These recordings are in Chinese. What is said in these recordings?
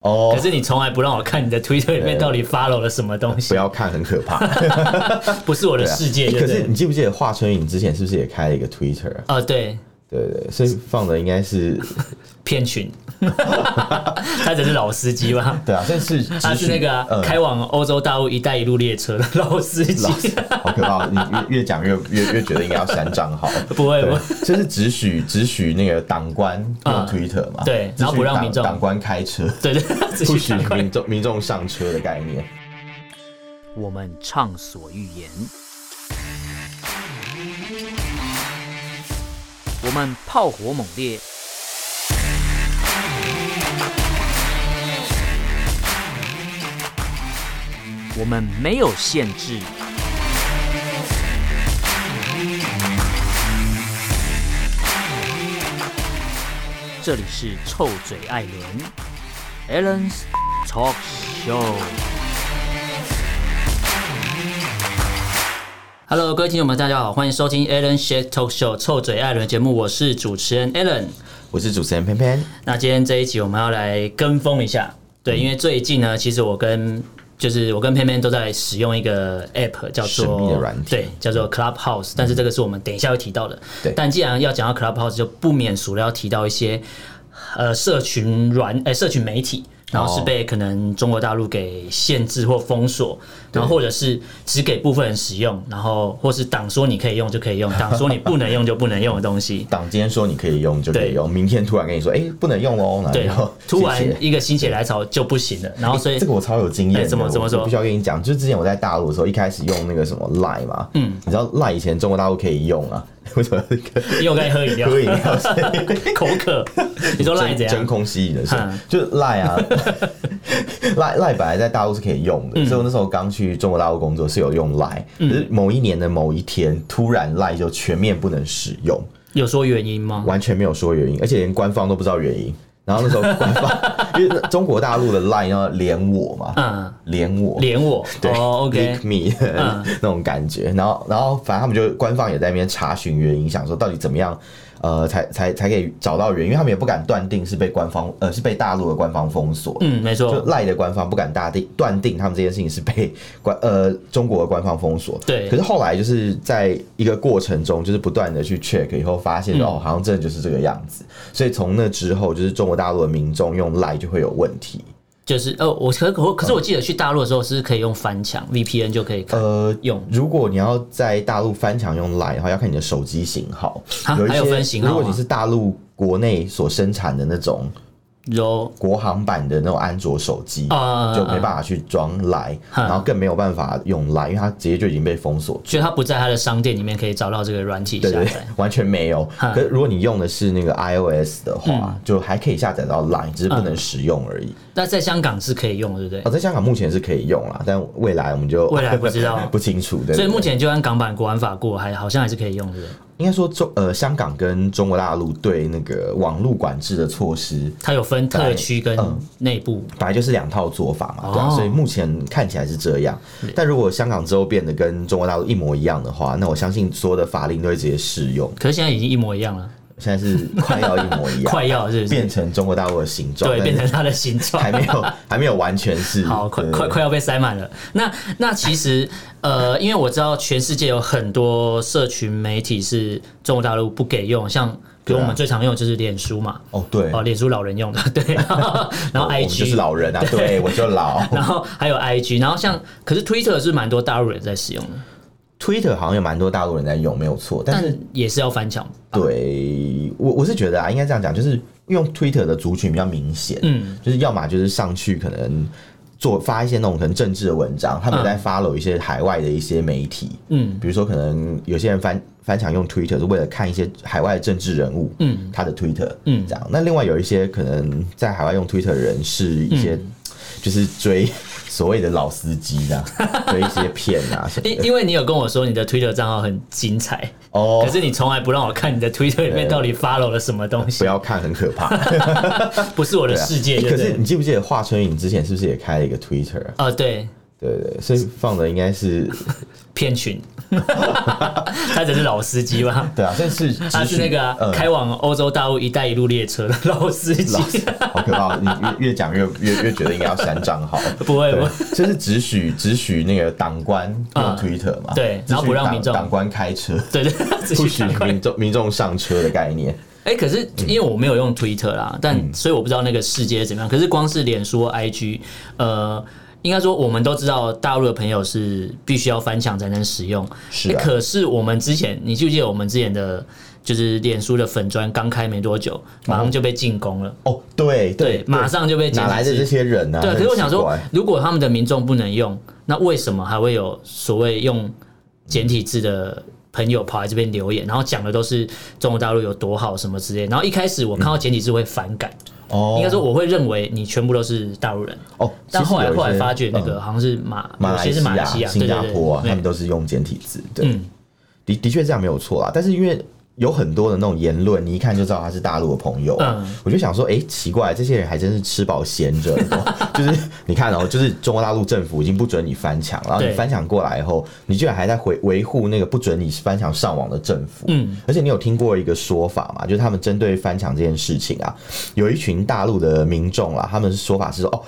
哦，可是你从来不让我看你的 Twitter 里面到底 follow 了什么东西。不要看，很可怕。不是我的世界。可是你记不记得华春莹之前是不是也开了一个 Twitter？啊、呃，对。对对，所以放的应该是 骗群，他只是老司机吧？对啊，但是他是那个、啊嗯、开往欧洲大陆“一带一路”列车的老司机，好可怕！你越越讲越越越觉得应该要删账号。不会，不会，这是只许只许那个党官用 Twitter 嘛、嗯？对，然后不让民众党官开车，对对，不许民众民众上车的概念。我们畅所欲言。我们炮火猛烈，我们没有限制。这里是臭嘴艾伦 Allen's Talk Show。Hello，各位听众们，大家好，欢迎收听 Alan Shake Talk Show 臭嘴艾伦节目，我是主持人 Alan，我是主持人偏偏。那今天这一集我们要来跟风一下，对，因为最近呢，其实我跟就是我跟偏偏都在使用一个 App，叫做对，叫做 Clubhouse，但是这个是我们等一下会提到的。对，但既然要讲到 Clubhouse，就不免俗了要提到一些呃社群软呃、欸、社群媒体。然后是被可能中国大陆给限制或封锁，然后或者是只给部分人使用，然后或是党说你可以用就可以用，党说你不能用就不能用的东西。党今天说你可以用就可以用，明天突然跟你说，哎，不能用哦。对，突然一个心血来潮就不行了。然后所以这个我超有经验，怎么怎么说？不需要跟你讲，就是之前我在大陆的时候，一开始用那个什么 Line 嘛，嗯，你知道 Line 以前中国大陆可以用啊。为什么？因为我可以喝饮料，喝饮料 口渴。你说赖怎样？真空吸引的是，就赖啊，赖赖本来在大陆是可以用的，所以我那时候刚去中国大陆工作是有用赖，可是某一年的某一天，突然赖就全面不能使用。有说原因吗？完全没有说原因，而且连官方都不知道原因。然后那时候官方，因为中国大陆的 line 要连我嘛，嗯，连我，连我，对、oh,，OK me、嗯、那种感觉。然后，然后反正他们就官方也在那边查询原因，想说到底怎么样。呃，才才才可以找到人因，因为他们也不敢断定是被官方，呃，是被大陆的官方封锁。嗯，没错。就赖的官方不敢大定断定他们这件事情是被官呃中国的官方封锁。对。可是后来就是在一个过程中，就是不断的去 check 以后，发现、嗯、哦，好像真的就是这个样子。所以从那之后，就是中国大陆的民众用赖就会有问题。就是呃，我可可可是我记得去大陆的时候是可以用翻墙、嗯、VPN 就可以呃用。如果你要在大陆翻墙用 Line 的话，要看你的手机型号。有一些还有分型号。如果你是大陆国内所生产的那种。有国行版的那种安卓手机，就没办法去装 Line，然后更没有办法用 Line，因为它直接就已经被封锁。所以它不在它的商店里面可以找到这个软体下载，完全没有。可是如果你用的是那个 iOS 的话，就还可以下载到 Line，只是不能使用而已。那在香港是可以用，对不对？哦，在香港目前是可以用啦，但未来我们就未来不知道，不清楚。所以目前就按港版国安法过，还好像还是可以用，对不对？应该说中呃香港跟中国大陆对那个网络管制的措施，它有分特区跟内部，本来就是两套做法嘛，对啊，所以目前看起来是这样。但如果香港之后变得跟中国大陆一模一样的话，那我相信所有的法令都会直接适用。可是现在已经一模一样了。现在是快要一模一样，快要是变成中国大陆的形状？对，变成它的形状，还没有，还没有完全是好，快快快要被塞满了。那那其实呃，因为我知道全世界有很多社群媒体是中国大陆不给用，像比如我们最常用就是脸书嘛。哦，对，哦，脸书老人用的，对。然后 IG 就是老人啊，对，我就老。然后还有 IG，然后像可是 Twitter 是蛮多大陆人在使用的。Twitter 好像有蛮多大陆人在用，没有错，但是但也是要翻墙。对，我我是觉得啊，应该这样讲，就是用 Twitter 的族群比较明显，嗯，就是要么就是上去可能做发一些那种可能政治的文章，他们在 follow 一些海外的一些媒体，嗯，比如说可能有些人翻翻墙用 Twitter 是为了看一些海外的政治人物，嗯，他的 Twitter，嗯，这样。那另外有一些可能在海外用 Twitter 的人是一些就是追。所谓的老司机的 一些片啊，因因为你有跟我说你的 Twitter 账号很精彩哦，可是你从来不让我看你的 Twitter 里面到底 follow 了什么东西。不要看，很可怕。不是我的世界。可是你记不记得华春莹之前是不是也开了一个 Twitter？啊，对对对，所以放的应该是 骗群，他只是老司机吧？对啊，这是他是那个、啊嗯、开往欧洲大陆“一带一路”列车的老司机，好可怕！你越越讲越越越觉得应该要删账号，不会，不会，这是只许只许那个党官用 Twitter 嘛、嗯？对，然后不让民众党官开车，对对，不许民众民众上车的概念。哎、欸，可是因为我没有用 Twitter 啦，嗯、但所以我不知道那个世界怎么样。可是光是脸书、IG，呃。应该说，我们都知道大陆的朋友是必须要翻墙才能使用。是、啊，可是我们之前，你记不记得我们之前的，就是脸书的粉砖刚开没多久，马上就被进攻了。哦，对对，对，马上就被。哪来的这些人呢、啊？对，可是我想说，如果他们的民众不能用，那为什么还会有所谓用简体字的朋友跑来这边留言，然后讲的都是中国大陆有多好什么之类？然后一开始我看到简体字会反感。嗯哦，应该说我会认为你全部都是大陆人。哦，但后来后来发觉那个好像是马，马来西亚、新加坡啊，他们都是用简体字，对，的的确这样没有错啊，但是因为。有很多的那种言论，你一看就知道他是大陆的朋友。嗯，我就想说，哎、欸，奇怪，这些人还真是吃饱闲着。就是你看哦、喔，就是中国大陆政府已经不准你翻墙，然后你翻墙过来以后，你居然还在维维护那个不准你翻墙上网的政府。嗯，而且你有听过一个说法嘛？就是他们针对翻墙这件事情啊，有一群大陆的民众啊，他们说法是说，哦，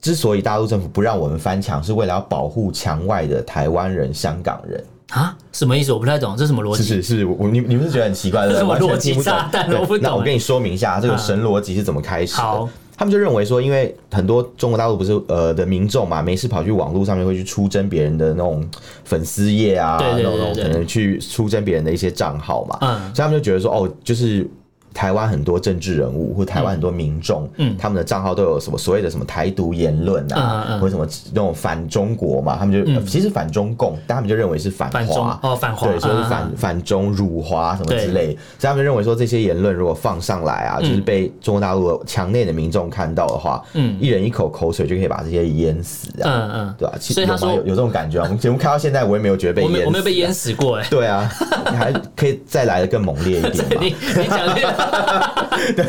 之所以大陆政府不让我们翻墙，是为了要保护墙外的台湾人、香港人。啊，什么意思？我不太懂，这是什么逻辑？是是是，我你你们是觉得很奇怪的，什么逻辑炸弹？我不懂。那我跟你说明一下，这个神逻辑是怎么开始的。好，他们就认为说，因为很多中国大陆不是呃的民众嘛，没事跑去网络上面会去出征别人的那种粉丝页啊，那种可能去出征别人的一些账号嘛，嗯，所以他们就觉得说，哦，就是。台湾很多政治人物或台湾很多民众，嗯，他们的账号都有什么所谓的什么台独言论啊，嗯、或者什么那种反中国嘛，他们就、嗯、其实反中共，但他们就认为是反华。哦，反华，对，说是反、嗯、反中辱华什么之类，所以他们就认为说这些言论如果放上来啊，就是被中国大陆墙内的民众看到的话，嗯，一人一口口水就可以把这些淹死啊，嗯嗯，对吧、啊？所以他说有有这种感觉啊，我们节目开到现在，我也没有觉得被淹死、啊，我没有被淹死。过哎，对啊，你还可以再来的更猛烈一点嘛，你你讲 对，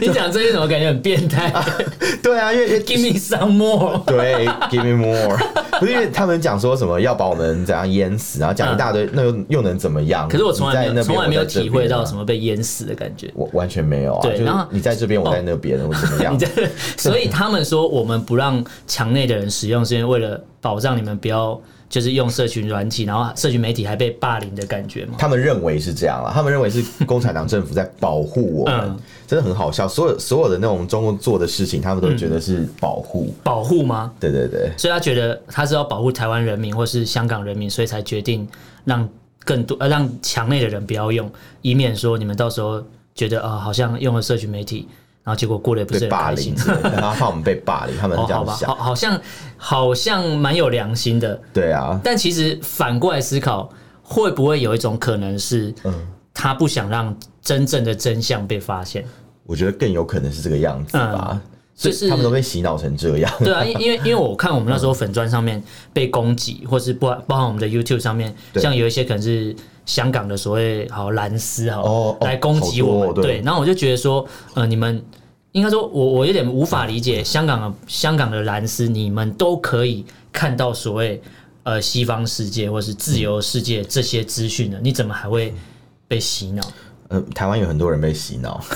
你讲这些怎么感觉很变态？对啊，因为 give me some more，对，give me more，不是因为他们讲说什么要把我们怎样淹死，然后讲一大堆，那又又能怎么样？可是我从来没有从来没有体会到什么被淹死的感觉，我完全没有啊。对，然后你在这边，我在那边，我怎么样？所以他们说我们不让墙内的人使用，是因为为了保障你们不要。就是用社群软体，然后社群媒体还被霸凌的感觉吗？他们认为是这样了，他们认为是 共产党政府在保护我们，嗯、真的很好笑。所有所有的那种中共做的事情，他们都觉得是保护、嗯，保护吗？对对对，所以他觉得他是要保护台湾人民或是香港人民，所以才决定让更多呃让墙内的人不要用，以免说你们到时候觉得啊、呃，好像用了社群媒体。然后结果过得也不是很开心，然后怕我们被霸凌，他们这样想，好，好像好像蛮有良心的，对啊。但其实反过来思考，会不会有一种可能是，嗯，他不想让真正的真相被发现？我觉得更有可能是这个样子吧，就是他们都被洗脑成这样。对啊，因为因为我看我们那时候粉砖上面被攻击，或是包包含我们的 YouTube 上面，像有一些可能是。香港的所谓好蓝丝哈，来攻击我们，对，然后我就觉得说，呃，你们应该说，我我有点无法理解香港的香港的蓝丝，你们都可以看到所谓呃西方世界或是自由世界这些资讯的，你怎么还会被洗脑？呃，台湾有很多人被洗脑，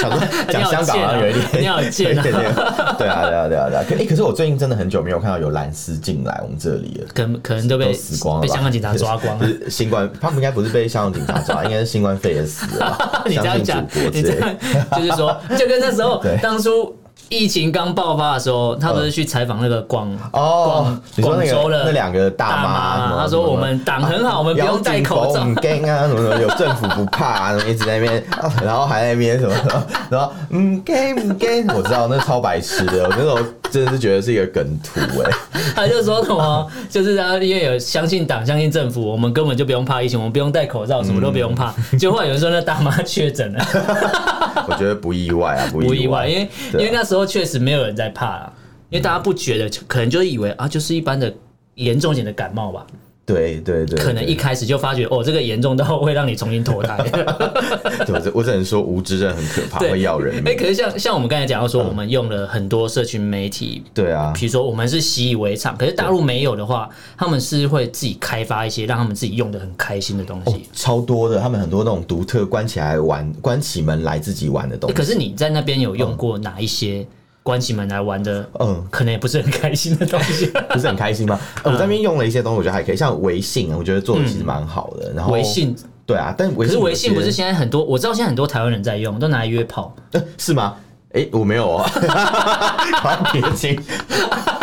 想说讲香港啊，有一点，你好贱啊，对啊，对啊，对啊，对啊。可可是我最近真的很久没有看到有蓝丝进来我们这里了，可可能都被死光了，被香港警察抓光了。新冠，他们应该不是被香港警察抓，应该是新冠肺炎死了。你这样讲，你这样就是说，就跟那时候当初。疫情刚爆发的时候，他不是去采访那个广哦，广州的那两个大妈，他说我们党很好，我们不用戴口罩，很 gang 啊，什么什么有政府不怕啊，什么一直在那边，然后还在那边什么什么，然后嗯 gang gang，我知道那超白痴的，我那时候真的是觉得是一个梗图哎，他就说什么，就是他因为有相信党、相信政府，我们根本就不用怕疫情，我们不用戴口罩，什么都不用怕。结果有人说那大妈确诊了，我觉得不意外啊，不意外，因为因为那时候。确实没有人在怕啊，因为大家不觉得，可能就是以为啊，就是一般的严重一点的感冒吧。对对对，可能一开始就发觉哦，这个严重到会让你重新投胎。对，我只能说无知真的很可怕，会要人命。哎，可是像像我们刚才讲到说，我们用了很多社群媒体，对啊，比如说我们是习以为常，可是大陆没有的话，他们是会自己开发一些让他们自己用的很开心的东西，超多的，他们很多那种独特，关起来玩，关起门来自己玩的东西。可是你在那边有用过哪一些？关起门来玩的，嗯，可能也不是很开心的东西，不是很开心吗？我在那边用了一些东西，我觉得还可以，像微信，我觉得做的其实蛮好的。然后微信，对啊，但可是微信不是现在很多，我知道现在很多台湾人在用，都拿来约炮，是吗？哎，我没有哦，好像别亲。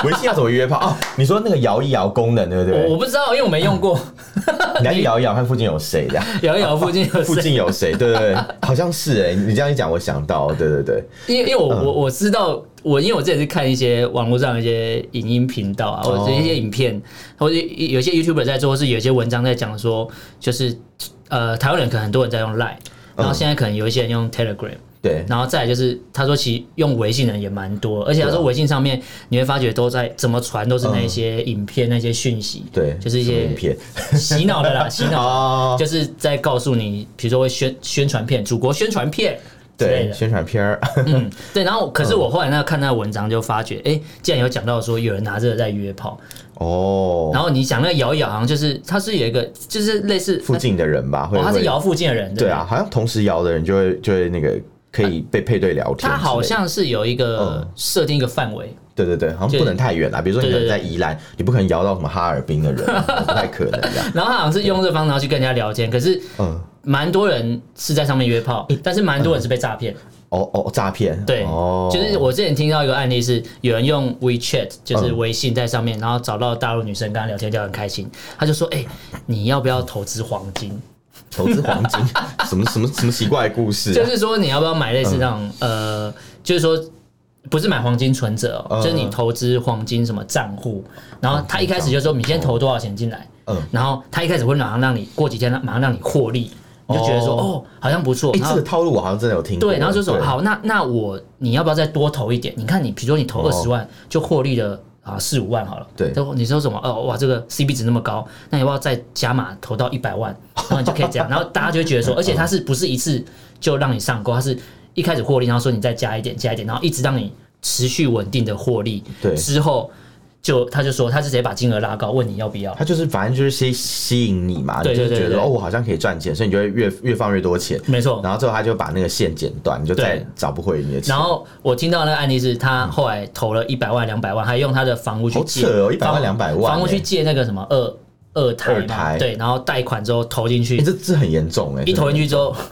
微信要怎么约炮？哦，你说那个摇一摇功能，对不对？我不知道，因为我没用过。你来 摇一摇，看附近有谁这样？摇一摇，附近有附近有谁？对对对，好像是哎。你这样一讲，我想到，对对对，因为因为我我我知道。我因为我之前是看一些网络上一些影音频道啊，或者一些影片，或者有些 YouTuber 在做，或是有些文章在讲说，就是呃，台湾人可能很多人在用 Line，然后现在可能有一些人用 Telegram，对，然后再来就是他说其实用微信的人也蛮多，而且他说微信上面你会发觉都在怎么传都是那些影片那些讯息，对，就是一些影片？洗脑的啦，洗脑，就是在告诉你，比如说会宣宣传片，祖国宣传片。对，宣传片儿，嗯，对，然后可是我后来那个看那个文章就发觉，哎、欸，竟然有讲到说有人拿这个在约炮，哦，然后你讲那个摇一摇，好像就是他是有一个，就是类似附近的人吧，或者、哦、他是摇附近的人，对，对啊，好像同时摇的人就会就会那个可以被配对聊天，他好像是有一个设定一个范围。对对对，好像不能太远啦。比如说你可能在宜兰，你不可能摇到什么哈尔滨的人，不太可能。然后他好像是用这个方式然后去跟人家聊天，可是嗯，蛮多人是在上面约炮，但是蛮多人是被诈骗。哦哦，诈骗。对，就是我之前听到一个案例是，有人用 WeChat，就是微信在上面，然后找到大陆女生跟他聊天，聊得很开心。他就说：“哎，你要不要投资黄金？投资黄金？什么什么什么奇怪的故事？就是说你要不要买类似那种呃，就是说。”不是买黄金存折哦，就是你投资黄金什么账户，然后他一开始就说你先投多少钱进来，嗯，然后他一开始会马上让你过几天马上让你获利，你就觉得说哦好像不错，哎这个套路我好像真的有听过，对，然后就说好那那我你要不要再多投一点？你看你比如说你投二十万就获利了啊四五万好了，对，你说什么？哦哇这个 CP 值那么高，那你要不要再加码投到一百万，然后你就可以这样，然后大家就会觉得说，而且它是不是一次就让你上钩，它是。一开始获利，然后说你再加一点，加一点，然后一直让你持续稳定的获利。对，之后就他就说他是直接把金额拉高，问你要不要。他就是反正就是吸吸引你嘛，你就觉得哦，我好像可以赚钱，所以你就会越越放越多钱。没错。然后最后他就把那个线剪断，你就再找不回你的钱。然后我听到那个案例是他后来投了一百万、两百万，还用他的房屋去借哦，一百万、两百万，房屋去借那个什么二二胎，二胎对，然后贷款之后投进去，这这很严重哎，一投进去之后。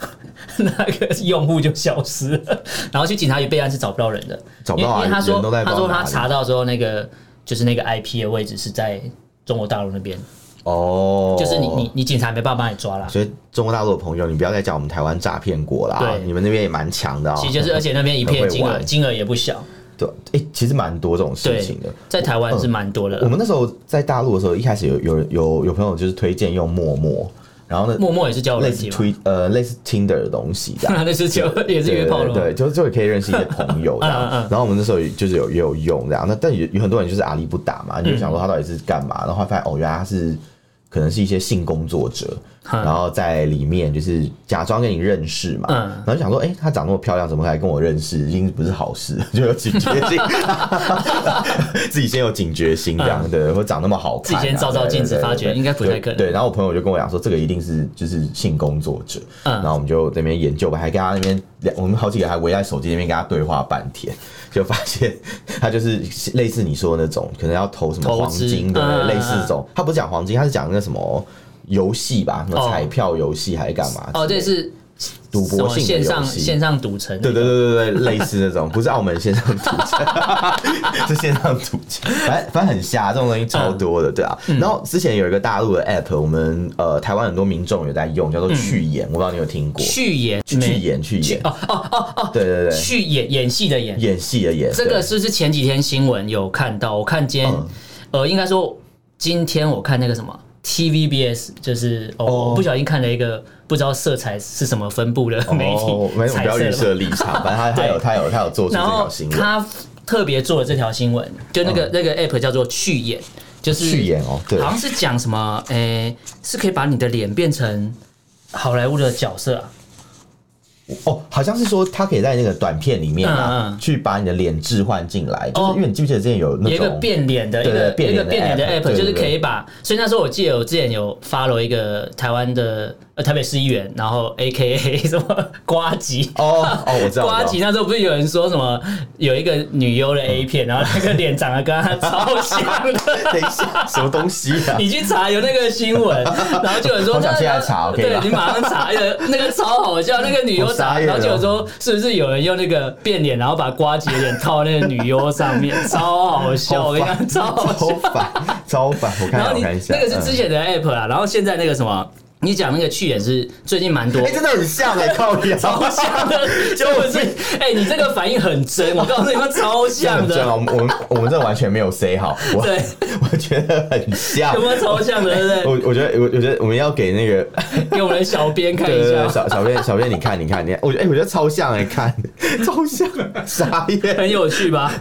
那个用户就消失了，然后去警察局备案是找不到人的，找不到啊，因为他说他说他查到之后，那个就是那个 IP 的位置是在中国大陆那边哦，就是你你你警察没办法把你抓了，所以中国大陆的朋友，你不要再讲我们台湾诈骗国啦，对，你们那边也蛮强的啊，其实就是而且那边一片金额金额也不小，对，哎，其实蛮多这种事情的，在台湾是蛮多的。我们那时候在大陆的时候，一开始有有有有朋友就是推荐用陌陌。然后呢，陌陌也是交类似推呃类似 Tinder 的东西，类似交也是约炮的，对，就就可以认识一些朋友这样。然后我们那时候就是有也有用这样，那但有有很多人就是阿里不打嘛，你就想说他到底是干嘛，然后发现哦，原来他是。可能是一些性工作者，然后在里面就是假装跟你认识嘛，然后就想说，哎，她长那么漂亮，怎么还跟我认识？一定不是好事，就有警觉性，自己先有警觉心这样的，或长那么好看，自己先照照镜子，发觉应该不太可能。对，然后我朋友就跟我讲说，这个一定是就是性工作者，然后我们就在那边研究吧，还跟他那边，我们好几个还围在手机那边跟他对话半天。就发现他就是类似你说的那种，可能要投什么黄金的，类似这种。他不是讲黄金，他是讲那个什么游戏吧，什么彩票游戏还是干嘛？哦，这是。赌博性线上线上赌城，对对对对对，类似那种，不是澳门线上赌城，是线上赌城，反正反正很瞎，这种东西超多的，对啊。然后之前有一个大陆的 app，我们呃台湾很多民众有在用，叫做去演，我不知道你有听过？去演去演去演哦哦哦哦，对对对，去演演戏的演演戏的演，这个是不是前几天新闻有看到？我看今天呃，应该说今天我看那个什么。TVBS 就是哦，我不小心看了一个不知道色彩是什么分布的媒体，没有不要预设立场，反正他 他有他有他有做出这条新闻，他特别做了这条新闻，就那个那个 app 叫做去演，就是去演哦，对，好像是讲什么，诶、欸，是可以把你的脸变成好莱坞的角色啊。哦，好像是说他可以在那个短片里面啊，去把你的脸置换进来，就是因为你记不记得之前有那种一个变脸的一个一个变脸的 app，就是可以把，所以那时候我记得我之前有 follow 一个台湾的呃台北市议员，然后 AKA 什么瓜吉哦哦，我知道 瓜吉那时候不是有人说什么有一个女优的 A 片，然后那个脸长得跟他超像的，等一下什么东西啊？你去查有那个新闻，然后就有人说我想现在查，对你马上查，那个那个超好笑，那个女优。然后就有说，是不是有人用那个变脸，然后把瓜吉的脸套那个女优上面，超好笑！我跟你讲，超好笑，超烦，超烦！我看一下，那个是之前的 app 啊，然后现在那个什么。你讲那个去演是最近蛮多，哎，真的很像哎，靠脸，超像的，就是 哎，你这个反应很真，我告诉你们超像的。我们我们我们这完全没有 say 好，对，我觉得很像，有没有超像的？对不对？我我觉得我我觉得我们要给那个给我们的小编看一下，小小编小编你看你看你看，我觉得哎我觉得超像哎，看超像，傻眼，很有趣吧？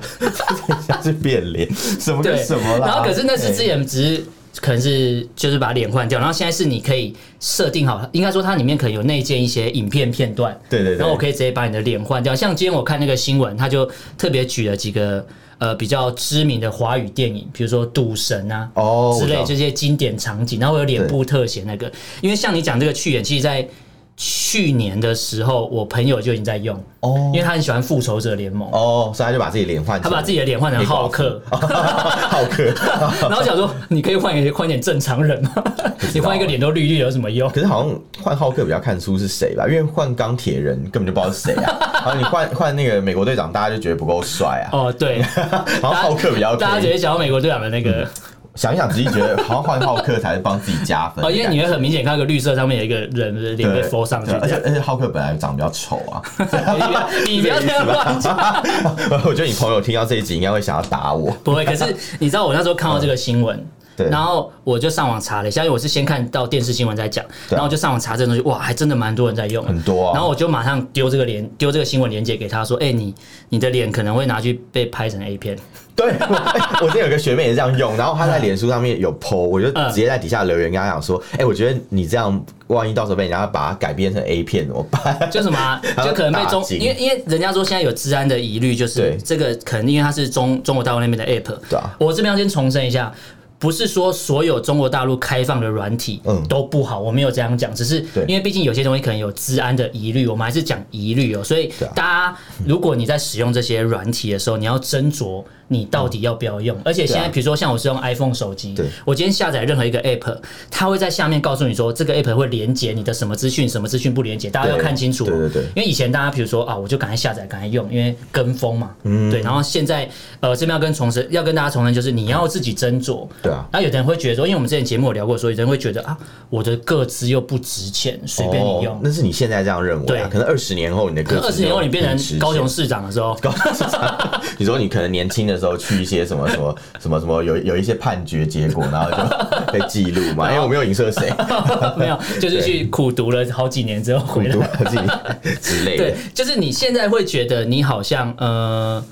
像是变脸，什么跟什么啦？然后可是那是之前只是。可能是就是把脸换掉，然后现在是你可以设定好，应该说它里面可能有内建一些影片片段，对对对，然后我可以直接把你的脸换掉。像今天我看那个新闻，他就特别举了几个呃比较知名的华语电影，比如说《赌神》啊哦之类这些经典场景，然后有脸部特写那个，因为像你讲这个去演，其实在。去年的时候，我朋友就已经在用哦，因为他很喜欢复仇者联盟哦，所以他就把自己脸换，他把自己的脸换成浩克，浩克，然后想说，你可以换一个换点正常人吗？你换一个脸都绿绿有什么用？可是好像换浩克比较看出是谁吧，因为换钢铁人根本就不知道是谁啊。然后你换换那个美国队长，大家就觉得不够帅啊。哦，对，然后浩克比较，大家觉得想到美国队长的那个。想一想，自己觉得好像换浩克才是帮自己加分。哦，因为你会很明显看到个绿色上面有一个人的脸被 f 上去，而且而且浩克本来长得比较丑啊。你不要这样乱讲。我觉得你朋友听到这一集应该会想要打我。不会，可是你知道我那时候看到这个新闻。然后我就上网查了一下，因为我是先看到电视新闻在讲，然后我就上网查这个东西，哇，还真的蛮多人在用，很多啊。然后我就马上丢这个连丢这个新闻链接给他说，哎，你你的脸可能会拿去被拍成 A 片。对，我之前有个学妹也是这样用，然后她在脸书上面有 po，我就直接在底下留言跟她讲说，哎，我觉得你这样万一到时候被人家把它改编成 A 片怎么办？就什么，就可能被中，因为因为人家说现在有治安的疑虑，就是这个可能因为它是中中国大陆那边的 App。对啊，我这边要先重申一下。不是说所有中国大陆开放的软体都不好，我没有这样讲，只是因为毕竟有些东西可能有治安的疑虑，我们还是讲疑虑哦。所以大家，如果你在使用这些软体的时候，你要斟酌你到底要不要用。而且现在，比如说像我是用 iPhone 手机，我今天下载任何一个 App，它会在下面告诉你说这个 App 会连接你的什么资讯，什么资讯不连接，大家要看清楚。对对对，因为以前大家比如说啊，我就赶快下载，赶快用，因为跟风嘛。嗯。对，然后现在呃这边要跟重申，要跟大家重申，就是你要自己斟酌。对啊。那有的人会觉得说，因为我们之前节目有聊过，所以有人会觉得啊，我的个资又不值钱，随便你用。那是你现在这样认为？对，可能二十年后你的个资，二十年后你变成高雄市长的时候，高雄市长，你说你可能年轻的时候去一些什么什么 什么什么有有一些判决结果，然后就 被记录嘛？因为我没有影射谁，没有，就是去苦读了好几年之后回来，苦读了几年之类的。对，就是你现在会觉得你好像呃。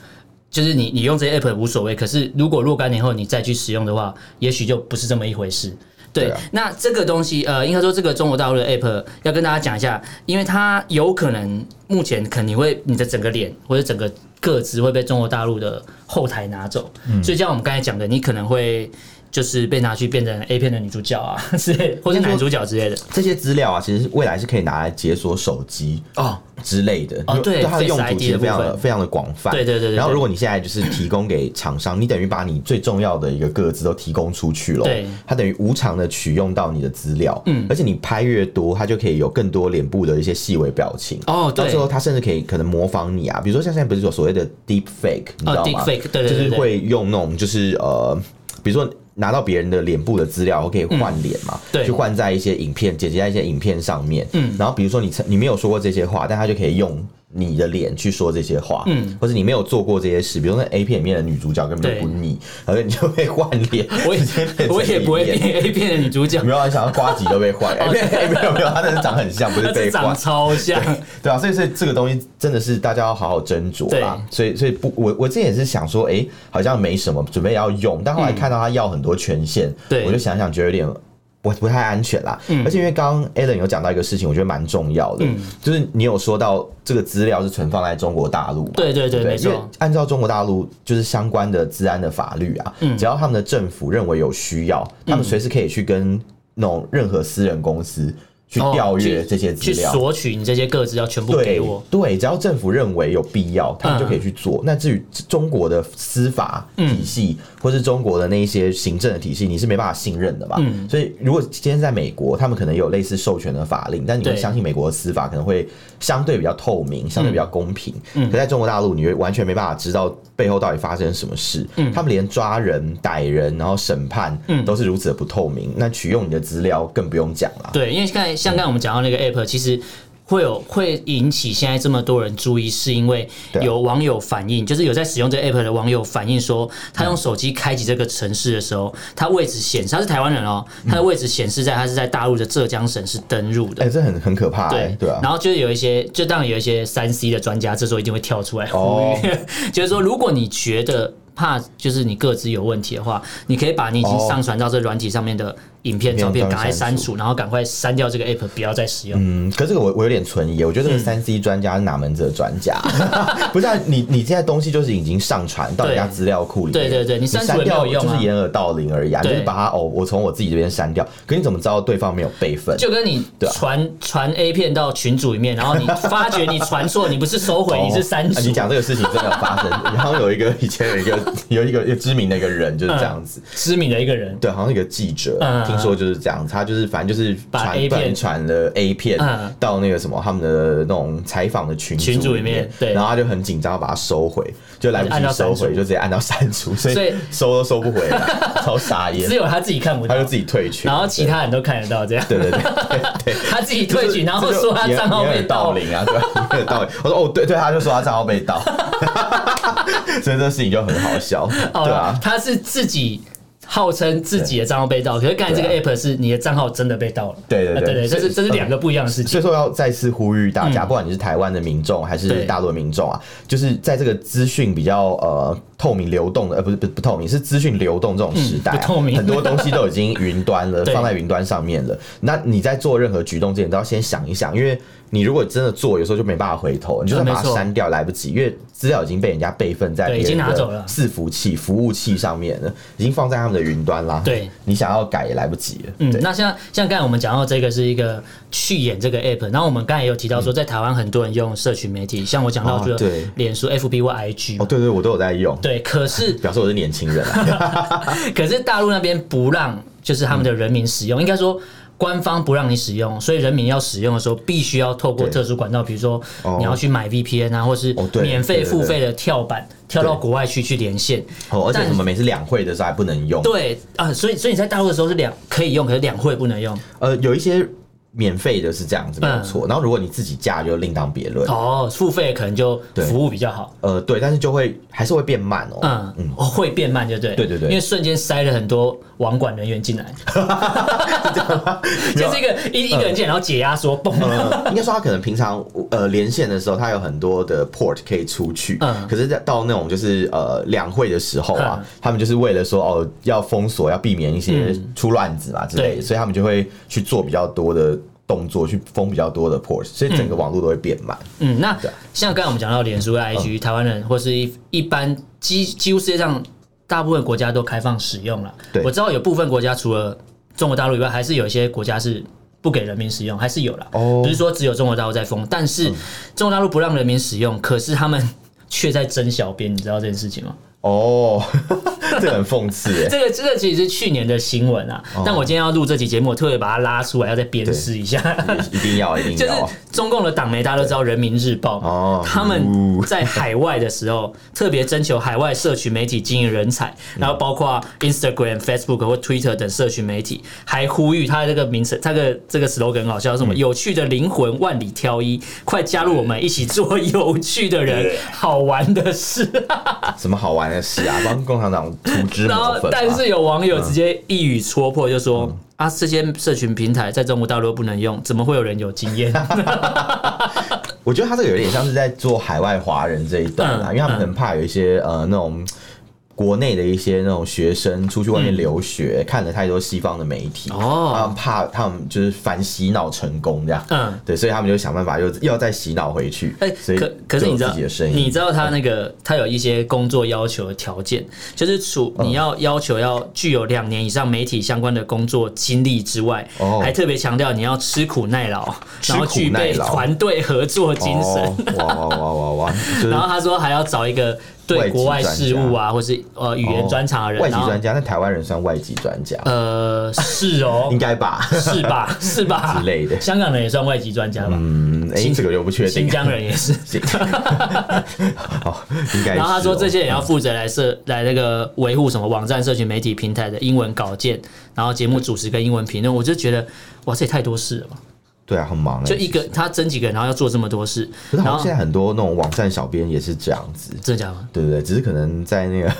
就是你，你用这些 app 无所谓。可是如果若干年后你再去使用的话，也许就不是这么一回事。对，啊、那这个东西，呃，应该说这个中国大陆的 app 要跟大家讲一下，因为它有可能目前肯定会你的整个脸或者整个个子会被中国大陆的后台拿走。嗯、所以像我们刚才讲的，你可能会。就是被拿去变成 A 片的女主角啊，之类，或者男主角之类的这些资料啊，其实未来是可以拿来解锁手机哦之类的哦。对，它的用途其实非常的非常的广泛。对对对。然后如果你现在就是提供给厂商，你等于把你最重要的一个个资都提供出去了。对。它等于无偿的取用到你的资料，嗯，而且你拍越多，它就可以有更多脸部的一些细微表情哦。到时候它甚至可以可能模仿你啊，比如说像现在不是有所谓的 Deep Fake，你知道吗？Deep Fake，对对对，就是会用那种就是呃，比如说。拿到别人的脸部的资料，我可以换脸嘛？嗯、对，去换在一些影片，剪辑在一些影片上面。嗯，然后比如说你你没有说过这些话，但他就可以用。你的脸去说这些话，嗯，或者你没有做过这些事，比如说 A 片里面的女主角根本就不你，而且你就被换脸。我也 我也不会变 A 片的女主角，没有想要瓜吉都被换，没有没有没有，他真的长很像，不是被换，长超像，对啊，所以所以这个东西真的是大家要好好斟酌啦。所以所以不，我我之前也是想说，哎，好像没什么，准备要用，但后来看到他要很多。多权限，对，我就想想觉得有点不不太安全啦。嗯，而且因为刚刚 Alan 有讲到一个事情，我觉得蛮重要的，嗯，就是你有说到这个资料是存放在中国大陆，对对对，没错。按照中国大陆就是相关的治安的法律啊，嗯，只要他们的政府认为有需要，他们随时可以去跟那种任何私人公司。去调阅这些资料，去索取你这些个资料全部给我。对，只要政府认为有必要，他们就可以去做。那至于中国的司法体系，或是中国的那一些行政的体系，你是没办法信任的嘛？所以，如果今天在美国，他们可能有类似授权的法令，但你们相信美国的司法可能会相对比较透明，相对比较公平。可在中国大陆，你会完全没办法知道背后到底发生什么事。他们连抓人、逮人，然后审判，都是如此的不透明。那取用你的资料更不用讲了。对，因为刚才。像刚才我们讲到那个 app，其实会有会引起现在这么多人注意，是因为有网友反映，就是有在使用这个 app 的网友反映说，他用手机开启这个城市的时候，他位置显示他是台湾人哦，他的位置显示在他是在大陆的浙江省是登入的，哎，这很很可怕，对对啊。然后就是有一些，就当然有一些三 C 的专家，这时候一定会跳出来呼吁，就是说，如果你觉得怕就是你个资有问题的话，你可以把你已经上传到这软体上面的。影片、照片赶快删除，然后赶快删掉这个 app，不要再使用。嗯，可是这个我我有点存疑，我觉得这个三 C 专家是哪门子的专家？不是啊，你你现在东西就是已经上传到人家资料库里面，对对对，你删掉就是掩耳盗铃而已，啊就是把它哦，我从我自己这边删掉。可你怎么知道对方没有备份？就跟你传传 A 片到群组里面，然后你发觉你传错，你不是收回，你是删除。你讲这个事情真的有发生？然后有一个以前有一个有一个有知名的一个人就是这样子，知名的一个人，对，好像一个记者，听说就是这样。他就是反正就是传传了 A 片到那个什么他们的那种采访的群组里面，对，然后他就很紧张，把它收回，就来不及收回，就直接按到删除，所以收都收不回来，超傻眼。只有他自己看不到，他就自己退群，然后其他人都看得到这样。对对对 对，他自己退群，然后说他账号被盗领啊，对，盗领。我说哦，对对，他就说他账号被盗，所以这事情就很好笑，对啊，他是自己。号称自己的账号被盗，可是刚才这个 app 是你的账号真的被盗了。对对对对，这是这是两个不一样的事情。所以说要再次呼吁大家，不管你是台湾的民众还是大陆的民众啊，就是在这个资讯比较呃透明流动的，呃不是不不透明，是资讯流动这种时代，很多东西都已经云端了，放在云端上面了。那你在做任何举动之前，都要先想一想，因为。你如果真的做，有时候就没办法回头，你就算把它删掉来不及，因为资料已经被人家备份在别人的伺服器、服务器上面了，已经放在他们的云端啦。对，你想要改也来不及了。嗯，那像像刚才我们讲到这个是一个去演这个 app，然后我们刚才也有提到说，在台湾很多人用社群媒体，像我讲到就脸书、FB 或 IG。哦，对对，我都有在用。对，可是 表示我是年轻人。可是大陆那边不让，就是他们的人民使用，应该说。官方不让你使用，所以人民要使用的时候，必须要透过特殊管道，比如说你要去买 VPN 啊，或是免费付费的跳板，跳到国外去去连线。哦，而且什么每次两会的时候还不能用。对啊，所以所以你在大陆的时候是两可以用，可是两会不能用。呃，有一些。免费的是这样子没有错，然后如果你自己架就另当别论。哦，付费可能就服务比较好，呃对，但是就会还是会变慢哦，嗯。嗯，会变慢就对，对对对，因为瞬间塞了很多网管人员进来，就是一个一一个人进来，然后解压缩，嘣，应该说他可能平常呃连线的时候，他有很多的 port 可以出去，嗯，可是到那种就是呃两会的时候啊，他们就是为了说哦要封锁，要避免一些出乱子嘛之类的，所以他们就会去做比较多的。动作去封比较多的 port，所以整个网络都会变慢。嗯，那像刚才我们讲到脸书、IG，台湾人或是一一般几几乎世界上大部分国家都开放使用了。对，我知道有部分国家除了中国大陆以外，还是有一些国家是不给人民使用，还是有了。哦，不是说只有中国大陆在封，但是中国大陆不让人民使用，可是他们却在征小编，你知道这件事情吗？哦。这很讽刺耶！这个这个其实是去年的新闻啊，但我今天要录这期节目，我特别把它拉出来，要再鞭尸一下。一定要，一定要。就是中共的党媒，大家都知道《人民日报》哦，他们在海外的时候特别征求海外社群媒体经营人才，然后包括 Instagram、Facebook 或 Twitter 等社群媒体，还呼吁他这个名称，他的这个 slogan 很好笑，什么有趣的灵魂万里挑一，快加入我们一起做有趣的人，好玩的事。什么好玩的事啊？帮共产党。然后，但是有网友直接一语戳破，就说：“嗯、啊，这些社群平台在中国大陆不能用，怎么会有人有经验？” 我觉得他这个有点像是在做海外华人这一段啊，嗯、因为他们很怕有一些呃那种。国内的一些那种学生出去外面留学，嗯、看了太多西方的媒体，哦，他们怕他们就是反洗脑成功这样，嗯，对，所以他们就想办法又要再洗脑回去。哎、欸，所以可可是你知道，的你知道他那个他有一些工作要求的条件，就是除你要要求要具有两年以上媒体相关的工作经历之外，哦，还特别强调你要吃苦耐劳，然后具备团队合作精神。哇哇哇哇哇！然后他说还要找一个。对国外事务啊，或是呃语言专长的人，外籍专家，那台湾人算外籍专家？呃，是哦，应该吧，是吧，是吧之类的。香港人也算外籍专家吧？嗯，哎，这个又不确定。新疆人也是。好，应该。然后他说，这些人要负责来设来那个维护什么网站、社群媒体平台的英文稿件，然后节目主持跟英文评论。我就觉得，哇，这也太多事了吧。对啊，很忙。就一个他整几个人，然后要做这么多事。可是好像现在很多那种网站小编也是这样子。真的假的？对对对，只是可能在那个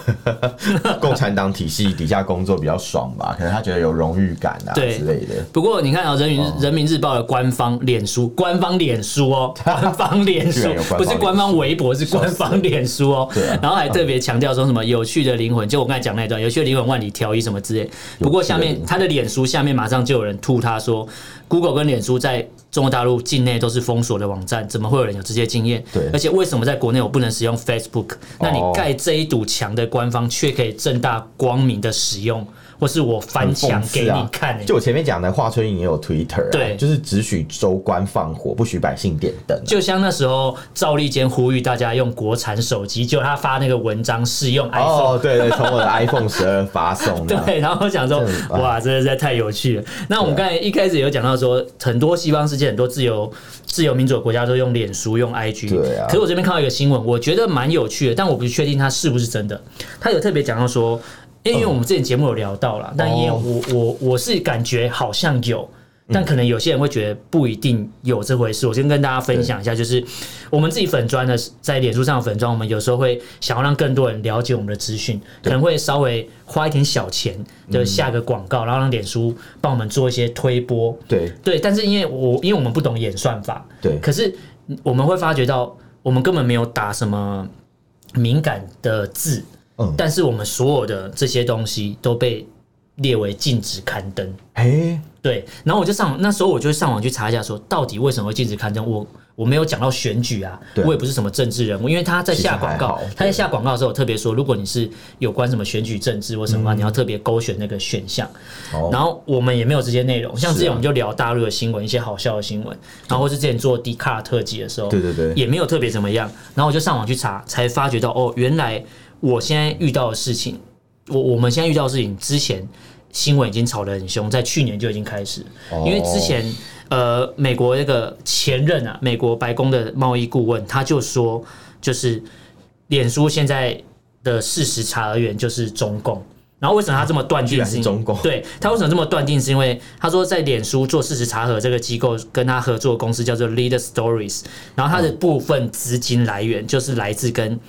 共产党体系底下工作比较爽吧，可能他觉得有荣誉感啊之类的。不过你看啊，人民人民日报的官方脸书，官方脸书哦，官方脸书不是官方微博，是官方脸书哦。对。然后还特别强调说什么有趣的灵魂，就我刚才讲那段，有趣的灵魂万里挑一什么之类。不过下面他的脸书下面马上就有人吐他说。Google 跟脸书在中国大陆境内都是封锁的网站，怎么会有人有这些经验？对，而且为什么在国内我不能使用 Facebook？那你盖这一堵墙的官方却可以正大光明的使用？或是我翻墙给你看、欸啊，就我前面讲的华春莹也有 Twitter，、啊、对，就是只许州官放火，不许百姓点灯、啊。就像那时候赵立坚呼吁大家用国产手机，就他发那个文章试用 iPhone，、哦、对对，从我的 iPhone 十二发送。对，然后我想说，哇，这实在太有趣了。那我们刚才一开始有讲到说，很多西方世界很多自由自由民主的国家都用脸书、用 IG，对啊。可是我这边看到一个新闻，我觉得蛮有趣的，但我不确定它是不是真的。他有特别讲到说。因为我们之前节目有聊到了，但因为我我我是感觉好像有，但可能有些人会觉得不一定有这回事。我先跟大家分享一下，就是我们自己粉砖的在脸书上的粉砖，我们有时候会想要让更多人了解我们的资讯，可能会稍微花一点小钱，就下个广告，然后让脸书帮我们做一些推播。对对，但是因为我因为我们不懂演算法，对，可是我们会发觉到，我们根本没有打什么敏感的字。但是我们所有的这些东西都被列为禁止刊登。哎，对，然后我就上那时候我就上网去查一下，说到底为什么会禁止刊登？我我没有讲到选举啊，我也不是什么政治人物，因为他在下广告，他在下广告的时候特别说，如果你是有关什么选举政治或什么，你要特别勾选那个选项。然后我们也没有这些内容，像之前我们就聊大陆的新闻，一些好笑的新闻，然后或是之前做 Dcard 特辑的时候，对对对，也没有特别怎么样。然后我就上网去查，才发觉到哦，原来。我现在遇到的事情，我我们现在遇到的事情，之前新闻已经吵得很凶，在去年就已经开始。因为之前呃，美国那个前任啊，美国白宫的贸易顾问，他就说，就是脸书现在的事实查核员就是中共。然后为什么他这么断定是中共？对，他为什么这么断定？是因为他说在脸书做事实查核这个机构跟他合作的公司叫做 Leader Stories，然后他的部分资金来源就是来自跟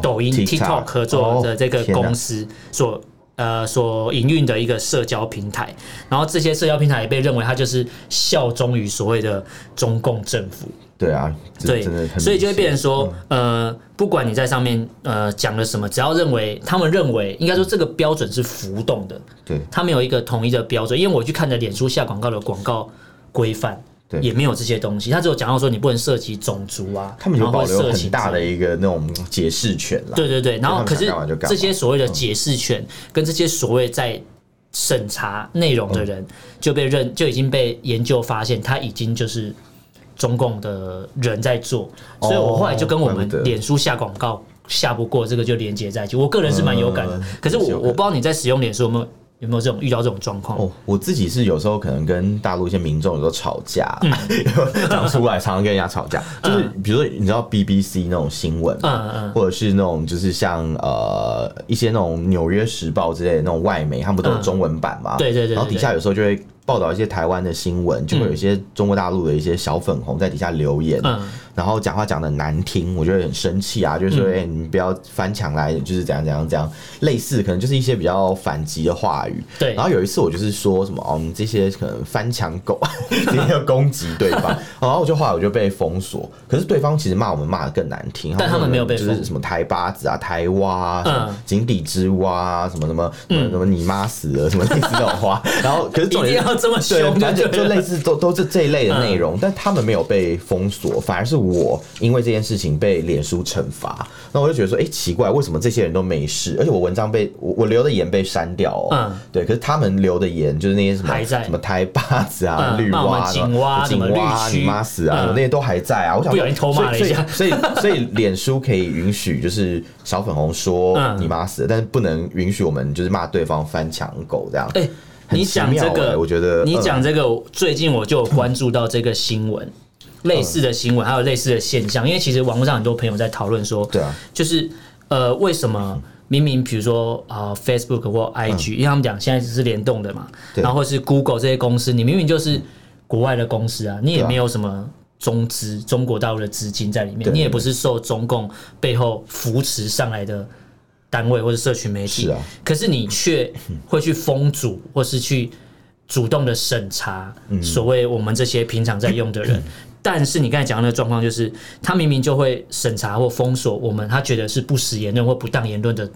抖音 TikTok 合作的这个公司所呃所营运的一个社交平台，然后这些社交平台也被认为它就是效忠于所谓的中共政府。对啊，对，所以就会变成说，呃，不管你在上面呃讲了什么，只要认为他们认为应该说这个标准是浮动的，对，他们有一个统一的标准。因为我去看的脸书下广告的广告规范，对，也没有这些东西，他只有讲到说你不能涉及种族啊，他们有保留很大的一个那种解释权啦。对对对，然后可是这些所谓的解释权跟这些所谓在审查内容的人就被认就已经被研究发现，他已经就是。中共的人在做，所以我后来就跟我们脸书下广告下不过，这个就连接在一起。我个人是蛮有感的，可是我我不知道你在使用脸书有没有有没有这种遇到这种状况？哦，我自己是有时候可能跟大陆一些民众有时候吵架，讲出来常常跟人家吵架，就是比如说你知道 BBC 那种新闻，嗯嗯，或者是那种就是像呃一些那种纽约时报之类的那种外媒，他们不都有中文版嘛？对对对，然后底下有时候就会。报道一些台湾的新闻，就会有一些中国大陆的一些小粉红在底下留言，嗯、然后讲话讲的难听，我觉得很生气啊，就是说，哎、嗯。欸，你不要翻墙来，就是怎样怎样怎样，类似可能就是一些比较反击的话语。对。然后有一次我就是说什么，哦，你这些可能翻墙狗，你要攻击对方，然后我就后来我就被封锁。可是对方其实骂我们骂的更难听，但他们没有被就是什么台巴子啊、台蛙、嗯、井底之蛙啊，什么什么什么什么你妈死了什么类似这种话，然后可是重点这么凶，反正就类似都都是这一类的内容，嗯、但他们没有被封锁，反而是我因为这件事情被脸书惩罚。那我就觉得说，哎、欸，奇怪，为什么这些人都没事，而且我文章被我我留的言被删掉哦、喔。嗯，对，可是他们留的言就是那些什么什么台巴子啊、绿蛙、井蛙、井蛙，你妈死啊，那些都还在啊。我想说，所以所以所以 脸书可以允许就是小粉红说你妈死了，但是不能允许我们就是骂对方翻墙狗这样。欸你讲这个，我觉得你讲这个，最近我就有关注到这个新闻，类似的新闻，还有类似的现象。因为其实网络上很多朋友在讨论说，对啊，就是呃，为什么明明比如说啊，Facebook 或 IG，因为他们讲现在只是联动的嘛，然后或是 Google 这些公司，你明明就是国外的公司啊，你也没有什么中资中国大陆的资金在里面，你也不是受中共背后扶持上来的。单位或者社群媒体，是啊，可是你却会去封阻，或是去主动的审查所谓我们这些平常在用的人。但是你刚才讲的那个状况，就是他明明就会审查或封锁我们，他觉得是不实言论或不当言论的。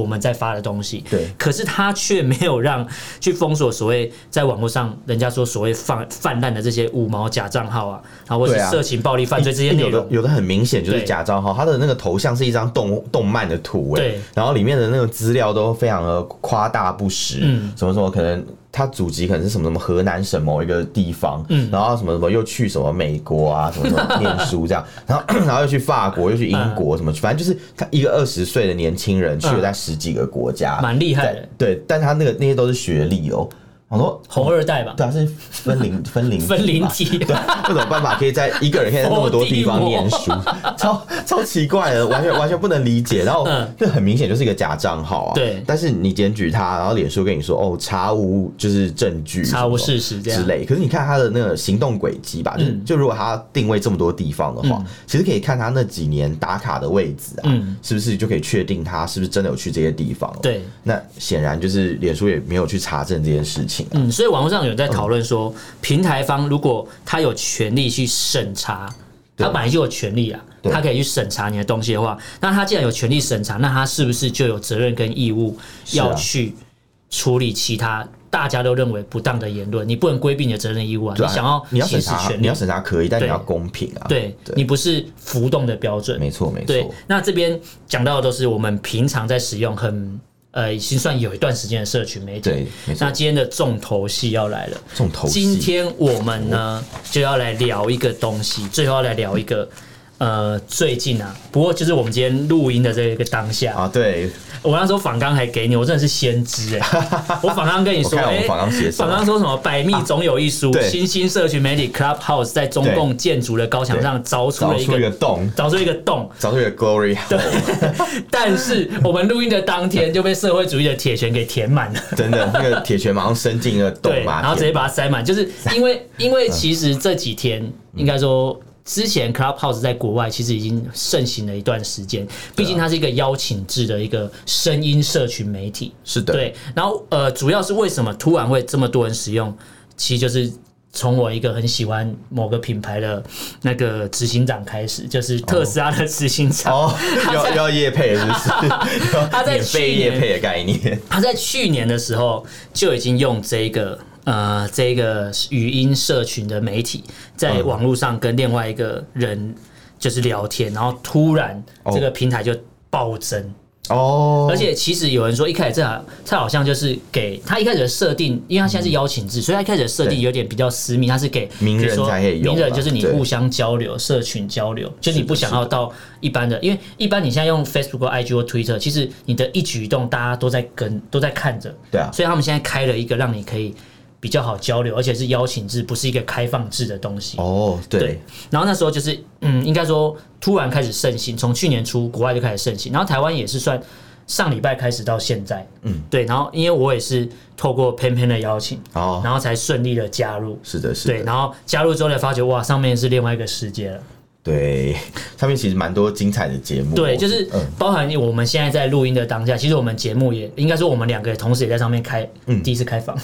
我们在发的东西，对，可是他却没有让去封锁所谓在网络上人家说所谓泛泛滥的这些五毛假账号啊，然后或者是色情暴力犯罪这些内容，有的有的很明显就是假账号，他的那个头像是一张动动漫的图，欸，对，然后里面的那个资料都非常的夸大不实，嗯，什么什么可能。他祖籍可能是什么什么河南省某一个地方，嗯，然后什么什么又去什么美国啊，什么什么念书这样，然后 然后又去法国，又去英国，什么反正就是他一个二十岁的年轻人去了在十几个国家，蛮厉害的，对，但他那个那些都是学历哦。我说红二代吧，对啊，是分灵 分灵分灵体，对，这种办法可以在一个人可以在那么多 地方念书，超超奇怪的，完全完全不能理解。然后这很明显就是一个假账号啊，对。但是你检举他，然后脸书跟你说哦，查无就是证据，查无事实之类。可是你看他的那个行动轨迹吧，就就如果他定位这么多地方的话，其实可以看他那几年打卡的位置啊，是不是就可以确定他是不是真的有去这些地方？对。那显然就是脸书也没有去查证这件事情。嗯，所以网络上有人在讨论说，平台方如果他有权利去审查，他本来就有权利啊，他可以去审查你的东西的话，那他既然有权利审查，那他是不是就有责任跟义务要去处理其他大家都认为不当的言论？你不能规避你的责任义务啊！你想要你要审查，你要审查可以，但你要公平啊！对，你不是浮动的标准，没错没错。对，那这边讲到的都是我们平常在使用很。呃，已经算有一段时间的社群媒体。对，那今天的重头戏要来了。重头戏。今天我们呢就要来聊一个东西，最后要来聊一个呃，最近啊，不过就是我们今天录音的这一个当下啊，对。我那时候访刚还给你，我真的是先知哎！我访刚跟你说，哎，访刚写访纲说什么？百密总有一疏，新兴社群媒体 Clubhouse 在中共建筑的高墙上凿出了一个洞，凿出一个洞，凿出一个 glory hole。但是我们录音的当天就被社会主义的铁拳给填满了，真的，那个铁拳马上伸进了洞嘛，然后直接把它塞满，就是因为 因为其实这几天应该说。之前 Clubhouse 在国外其实已经盛行了一段时间，毕竟它是一个邀请制的一个声音社群媒体。是的，对。然后呃，主要是为什么突然会这么多人使用？其实就是从我一个很喜欢某个品牌的那个执行长开始，就是特斯拉的执行长。哦，要要业配是不是？他在去年业配的概念，他在去年的时候就已经用这个。呃，这个语音社群的媒体在网络上跟另外一个人就是聊天，然后突然这个平台就暴增哦。而且其实有人说，一开始这好，这好像就是给他一开始的设定，因为他现在是邀请制，所以他一开始的设定有点比较私密，他是给名人才可以用，名人就是你互相交流、社群交流，就是你不想要到一般的，因为一般你现在用 Facebook、IG 或 Twitter，其实你的一举一动大家都在跟，都在看着，对啊。所以他们现在开了一个让你可以。比较好交流，而且是邀请制，不是一个开放制的东西。哦，对。对，然后那时候就是，嗯，应该说突然开始盛行，从去年初国外就开始盛行，然后台湾也是算上礼拜开始到现在，嗯，对，然后因为我也是透过 Pan Pan 的邀请，哦，然后才顺利的加入，是的，是的，对，然后加入之后才发觉，哇，上面是另外一个世界了。对，上面其实蛮多精彩的节目。对，就是包含我们现在在录音的当下，其实我们节目也应该说我们两个同时也在上面开，嗯，第一次开房，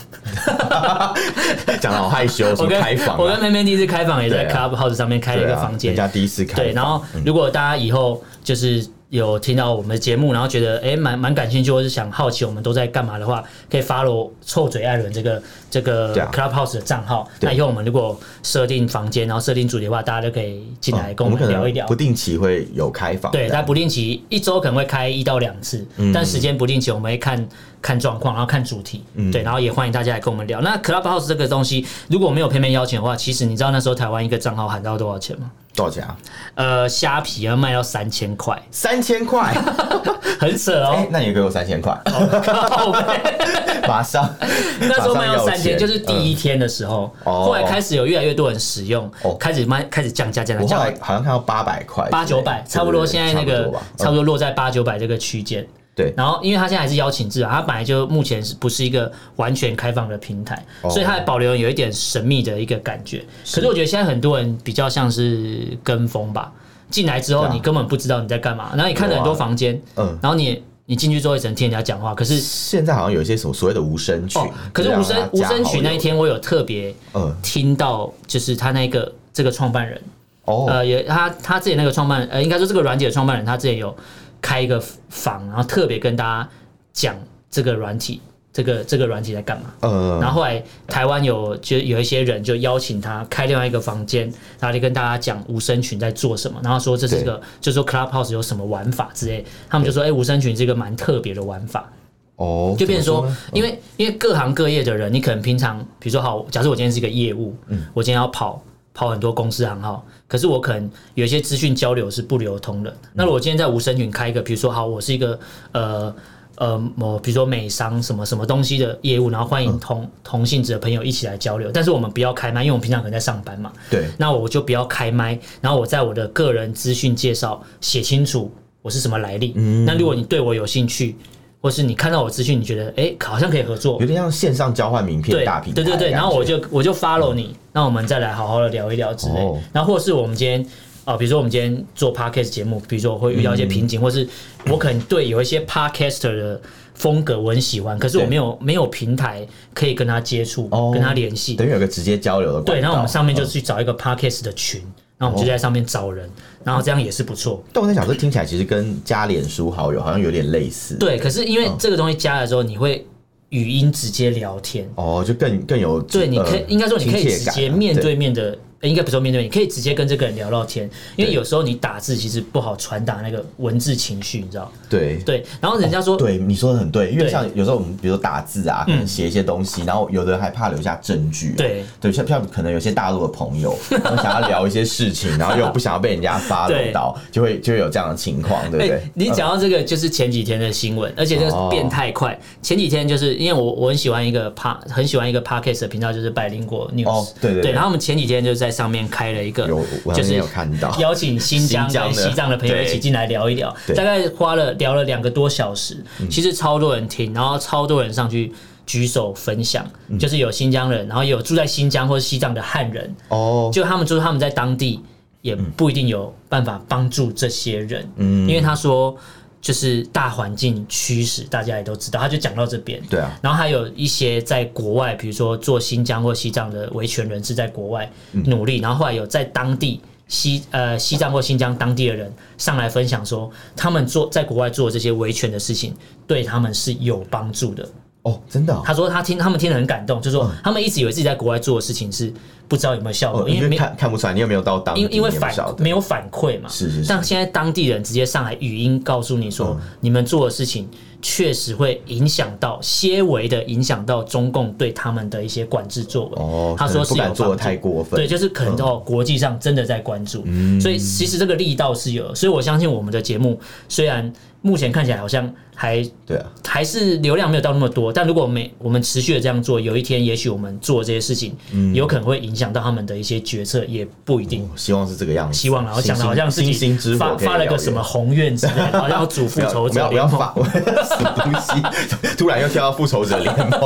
讲的好害羞，什么开房？我跟妹妹第一次开房也在 Clubhouse 上面开了一个房间，人家第一次开。对，然后如果大家以后就是。有听到我们的节目，然后觉得诶蛮蛮感兴趣，或是想好奇我们都在干嘛的话，可以 follow 臭嘴艾伦这个这个 Clubhouse 的账号。那以后我们如果设定房间，然后设定主题的话，大家都可以进来跟我们聊一聊。不定期会有开房，对，但不定期一周可能会开一到两次，但时间不定期，我们会看看状况，然后看主题。对，然后也欢迎大家来跟我们聊。那 Clubhouse 这个东西，如果没有偏偏邀请的话，其实你知道那时候台湾一个账号喊到多少钱吗？多少钱啊？呃，虾皮要卖到三千块，三千块，很扯哦。那你给我三千块，马上。那时候卖到三千，就是第一天的时候，后来开始有越来越多人使用，开始卖，开始降价，降价。后来好像看到八百块，八九百，差不多。现在那个差不多落在八九百这个区间。对，然后因为他现在还是邀请制啊，它本来就目前是不是一个完全开放的平台，所以它还保留有一点神秘的一个感觉。可是我觉得现在很多人比较像是跟风吧，进来之后你根本不知道你在干嘛，然后你看了很多房间，嗯，然后你你进去之后也只能听人家讲话。可是现在好像有一些什么所谓的无声群，可是无声无声群那一天我有特别听到，就是他那个这个创办人，哦，呃，也他他自己那个创办人，呃，应该说这个软件的创办人，他之前有。开一个房，然后特别跟大家讲这个软体，这个这个软体在干嘛。嗯。然后后来台湾有就有一些人就邀请他开另外一个房间，然后就跟大家讲无声群在做什么，然后说这是一个，就说 Clubhouse 有什么玩法之类。他们就说，哎，无声群是一个蛮特别的玩法。哦。就变成说，因为因为各行各业的人，你可能平常，比如说好，假设我今天是一个业务，嗯，我今天要跑。跑很多公司行号，可是我可能有一些资讯交流是不流通的。那如果今天在无声群开一个，比如说好，我是一个呃呃某，比如说美商什么什么东西的业务，然后欢迎同同性质的朋友一起来交流。但是我们不要开麦，因为我们平常可能在上班嘛。对。那我就不要开麦，然后我在我的个人资讯介绍写清楚我是什么来历。嗯。那如果你对我有兴趣。或是你看到我资讯，你觉得哎、欸，好像可以合作，有点像线上交换名片的大平台。对对对，然后我就我就 follow 你，那、嗯、我们再来好好的聊一聊之类。哦、然后或是我们今天啊、呃，比如说我们今天做 podcast 节目，比如说我会遇到一些瓶颈，嗯、或是我可能对有一些 podcaster 的风格我很喜欢，可是我没有没有平台可以跟他接触，哦、跟他联系，等于有个直接交流的。对，然后我们上面就去找一个 podcast 的群。然后我们就在上面找人，然后这样也是不错。但我在想，这听起来其实跟加脸书好友好像有点类似。对，可是因为这个东西加了之后，你会语音直接聊天，哦，就更更有对，你可以应该说你可以直接面对面的。应该不说面对面，你可以直接跟这个人聊聊天，因为有时候你打字其实不好传达那个文字情绪，你知道？对对。然后人家说，对你说的很对，因为像有时候我们比如说打字啊，可能写一些东西，然后有的人还怕留下证据。对对，像像可能有些大陆的朋友，他们想要聊一些事情，然后又不想要被人家发漏到，就会就会有这样的情况，对不对？你讲到这个，就是前几天的新闻，而且这个变太快。前几天就是因为我我很喜欢一个 pa 很喜欢一个 podcast 的频道，就是百灵果 news。对对对。然后我们前几天就在上面开了一个。有，就是有看到。邀请新疆跟西藏的朋友一起进来聊一聊，大概花了聊了两个多小时，其实超多人听，然后超多人上去举手分享，就是有新疆人，然后有住在新疆或者西藏的汉人，哦，就他们说他们在当地也不一定有办法帮助这些人，嗯，因为他说。就是大环境驱使，大家也都知道。他就讲到这边，对啊。然后还有一些在国外，比如说做新疆或西藏的维权人士，在国外努力。然后后来有在当地西呃西藏或新疆当地的人上来分享说，他们做在国外做这些维权的事情，对他们是有帮助的。哦，真的、哦？他说他听他们听得很感动，就是说他们一直以为自己在国外做的事情是不知道有没有效果，因为看看不出来你有没有到当地，因因为反没有反馈嘛。是是是。但现在当地人直接上来语音告诉你说，你们做的事情确实会影响到，些微的影响到中共对他们的一些管制作为。哦，他说是有做的太过分。对，就是可能到国际上真的在关注，所以其实这个力道是有。所以我相信我们的节目虽然。目前看起来好像还对啊，还是流量没有到那么多。但如果每我们持续的这样做，有一天也许我们做这些事情，有可能会影响响到他们的一些决策，也不一定。希望是这个样子。希望，然后讲的好像自己发发了个什么宏愿之类，好像要主复仇者联盟。什么东西？突然又跳到复仇者联盟？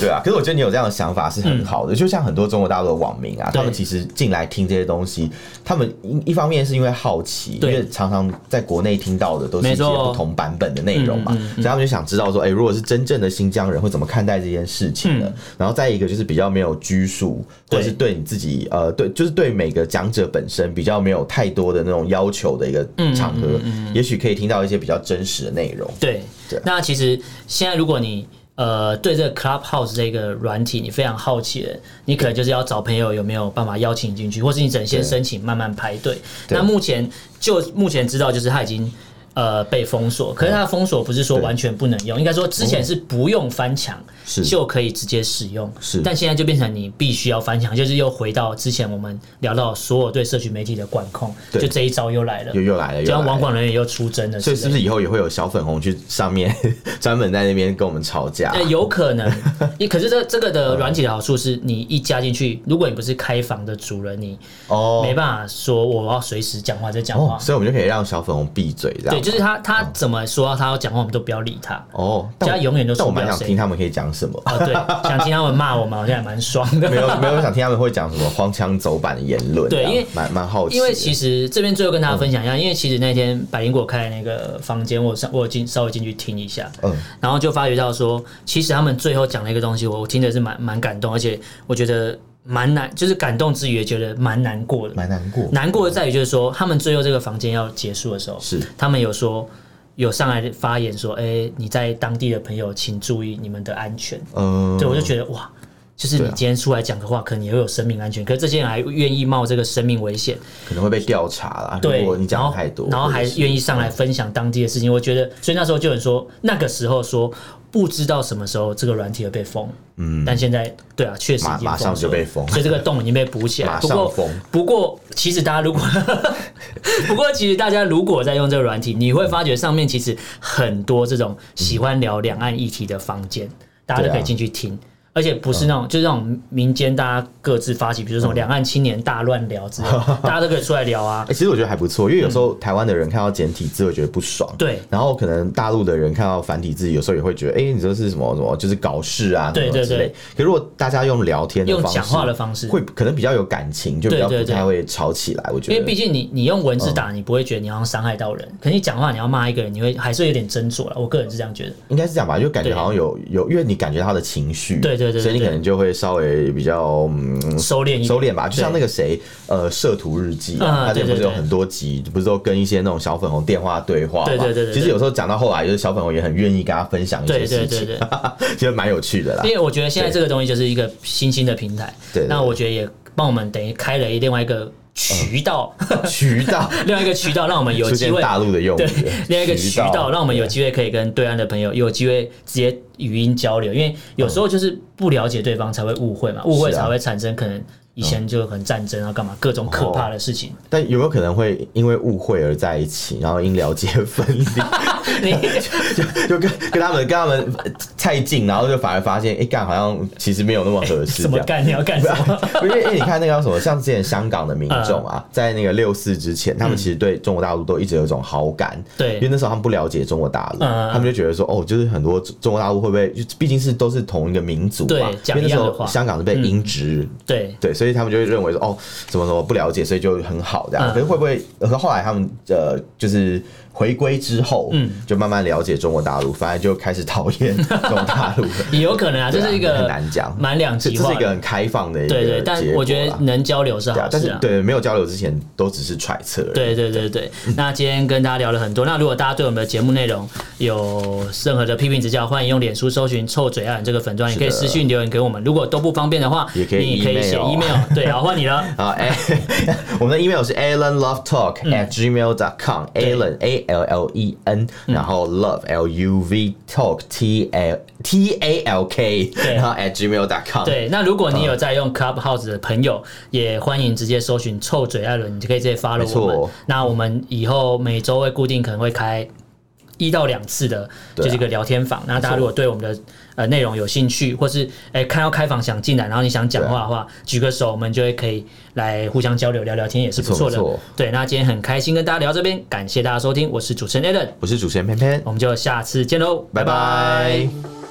对啊，可是我觉得你有这样的想法是很好的。就像很多中国大陆的网民啊，他们其实进来听这些东西，他们一一方面是因为好奇，因为常常在国内听到的都是一些不同版本的内容嘛，所以他们就想知道说，哎，如果是真正的新疆人会怎么看待这件事情呢？然后再一个就是比较没有拘束，或者是对你自己呃，对，就是对每个讲者本身比较没有太多的那种要求的一个场合，也许可以听到一些比较真实的内容。对，那其实现在如果你呃对这个 Clubhouse 这个软体你非常好奇的，你可能就是要找朋友有没有办法邀请你进去，或是你整先申请慢慢排队。那目前就目前知道就是他已经。呃，被封锁，可是它的封锁不是说完全不能用，应该说之前是不用翻墙就可以直接使用，是，但现在就变成你必须要翻墙，就是又回到之前我们聊到所有对社群媒体的管控，就这一招又来了，又又来了，就像网管人员又出征了，所以是不是？以后也会有小粉红去上面 专门在那边跟我们吵架？呃，有可能，你可是这这个的软体的好处是你一加进去，如果你不是开房的主人，你哦。没办法说我要随时讲话再讲话，所以我们就可以让小粉红闭嘴，这样。就是他，他怎么说他要讲话，我们都不要理他。哦，他永远都说。但我蛮想听他们可以讲什么。哦，对，想听他们骂我们，好像也蛮爽的。没有，没有想听他们会讲什么荒腔走板的言论。对，因为蛮蛮好奇。因为其实这边最后跟大家分享一下，因为其实那天百灵果开的那个房间，我上我进稍微进去听一下，嗯，然后就发觉到说，其实他们最后讲了一个东西，我我听的是蛮蛮感动，而且我觉得。蛮难，就是感动之余也觉得蛮难过的。蛮难过，难过的在于就是说，他们最后这个房间要结束的时候，是他们有说有上来发言说，哎、欸，你在当地的朋友，请注意你们的安全。嗯，对，我就觉得哇，就是你今天出来讲的话，可能也会有生命安全。可是这些人还愿意冒这个生命危险，可能会被调查了。对，如果你讲太多，然后还愿意上来分享当地的事情，我觉得，所以那时候就有人说，那个时候说。不知道什么时候这个软体会被封，嗯，但现在对啊，确实已经马上就被封，所以这个洞已经被补起来。不过，不过其实大家如果，不过其实大家如果在用这个软体，你会发觉上面其实很多这种喜欢聊两岸议题的房间，大家都可以进去听。而且不是那种，就是那种民间大家各自发起，比如说两岸青年大乱聊之类，大家都可以出来聊啊。其实我觉得还不错，因为有时候台湾的人看到简体字会觉得不爽，对。然后可能大陆的人看到繁体字，有时候也会觉得，哎，你这是什么什么，就是搞事啊，对对对。可如果大家用聊天的方式，用讲话的方式，会可能比较有感情，就比较不太会吵起来。我觉得，因为毕竟你你用文字打，你不会觉得你要伤害到人，可你讲话你要骂一个人，你会还是有点斟酌了。我个人是这样觉得，应该是这样吧，就感觉好像有有，因为你感觉他的情绪，对对对，所以你可能就会。稍微比较嗯收敛收敛吧，就像那个谁呃摄图日记啊，他这不是有很多集，不是都跟一些那种小粉红电话对话嘛？对对对。其实有时候讲到后来，就是小粉红也很愿意跟他分享一些事情，其实 蛮有趣的啦。因为我觉得现在这个东西就是一个新兴的平台，对。那我觉得也帮我们等于开了另外一个渠道，渠道。另外一个渠道，让我们有机会大陆的用户，另外一个渠道，让我们有机会可以跟对岸的朋友有机会直接语音交流，因为有时候就是不了解对方才会误会嘛，误会才会产生可能。以前就很战争啊，干嘛各种可怕的事情。哦、但有没有可能会因为误会而在一起，然后因了解分离？你就就跟跟他们跟他们太近，然后就反而发现，哎、欸，干好像其实没有那么合适。什么干？你要干什么？因为你看那个什么，像之前香港的民众啊，在那个六四之前，他们其实对中国大陆都一直有一种好感。对、嗯，因为那时候他们不了解中国大陆，他们就觉得说，哦，就是很多中国大陆会不会，就毕竟是都是同一个民族嘛，因为那时候香港是被英殖、嗯。对对。所以他们就会认为说，哦，怎么怎么不了解，所以就很好这样。可是会不会？和后来他们呃，就是。回归之后，嗯，就慢慢了解中国大陆，反而就开始讨厌中国大陆。也有可能啊，这是一个很难讲，蛮两极化，这是一个很开放的一个。对对，但我觉得能交流是好事啊。但是对，没有交流之前都只是揣测。对对对对，那今天跟大家聊了很多。那如果大家对我们的节目内容有任何的批评指教，欢迎用脸书搜寻“臭嘴爱人”这个粉专，也可以私信留言给我们。如果都不方便的话，也可以你可以写 email。对，好，换你了。好，哎，我们的 email 是 alanlovetalk at gmail dot com。Alan A。L L E N，然后 Love L U V Talk T L T A L K，然后 at gmail.com。对，那如果你有在用 Clubhouse 的朋友，也欢迎直接搜寻臭嘴艾伦，你就可以直接发了我们。那我们以后每周会固定可能会开。一到两次的，就是一个聊天房。那、啊、大家如果对我们的呃内容有兴趣，或是哎、欸、看到开房想进来，然后你想讲话的话，举个手，我们就会可以来互相交流聊聊天，也是不错的。对，那今天很开心跟大家聊这边，感谢大家收听，我是主持人 Allen，我是主持人偏偏，我们就下次见喽，拜拜。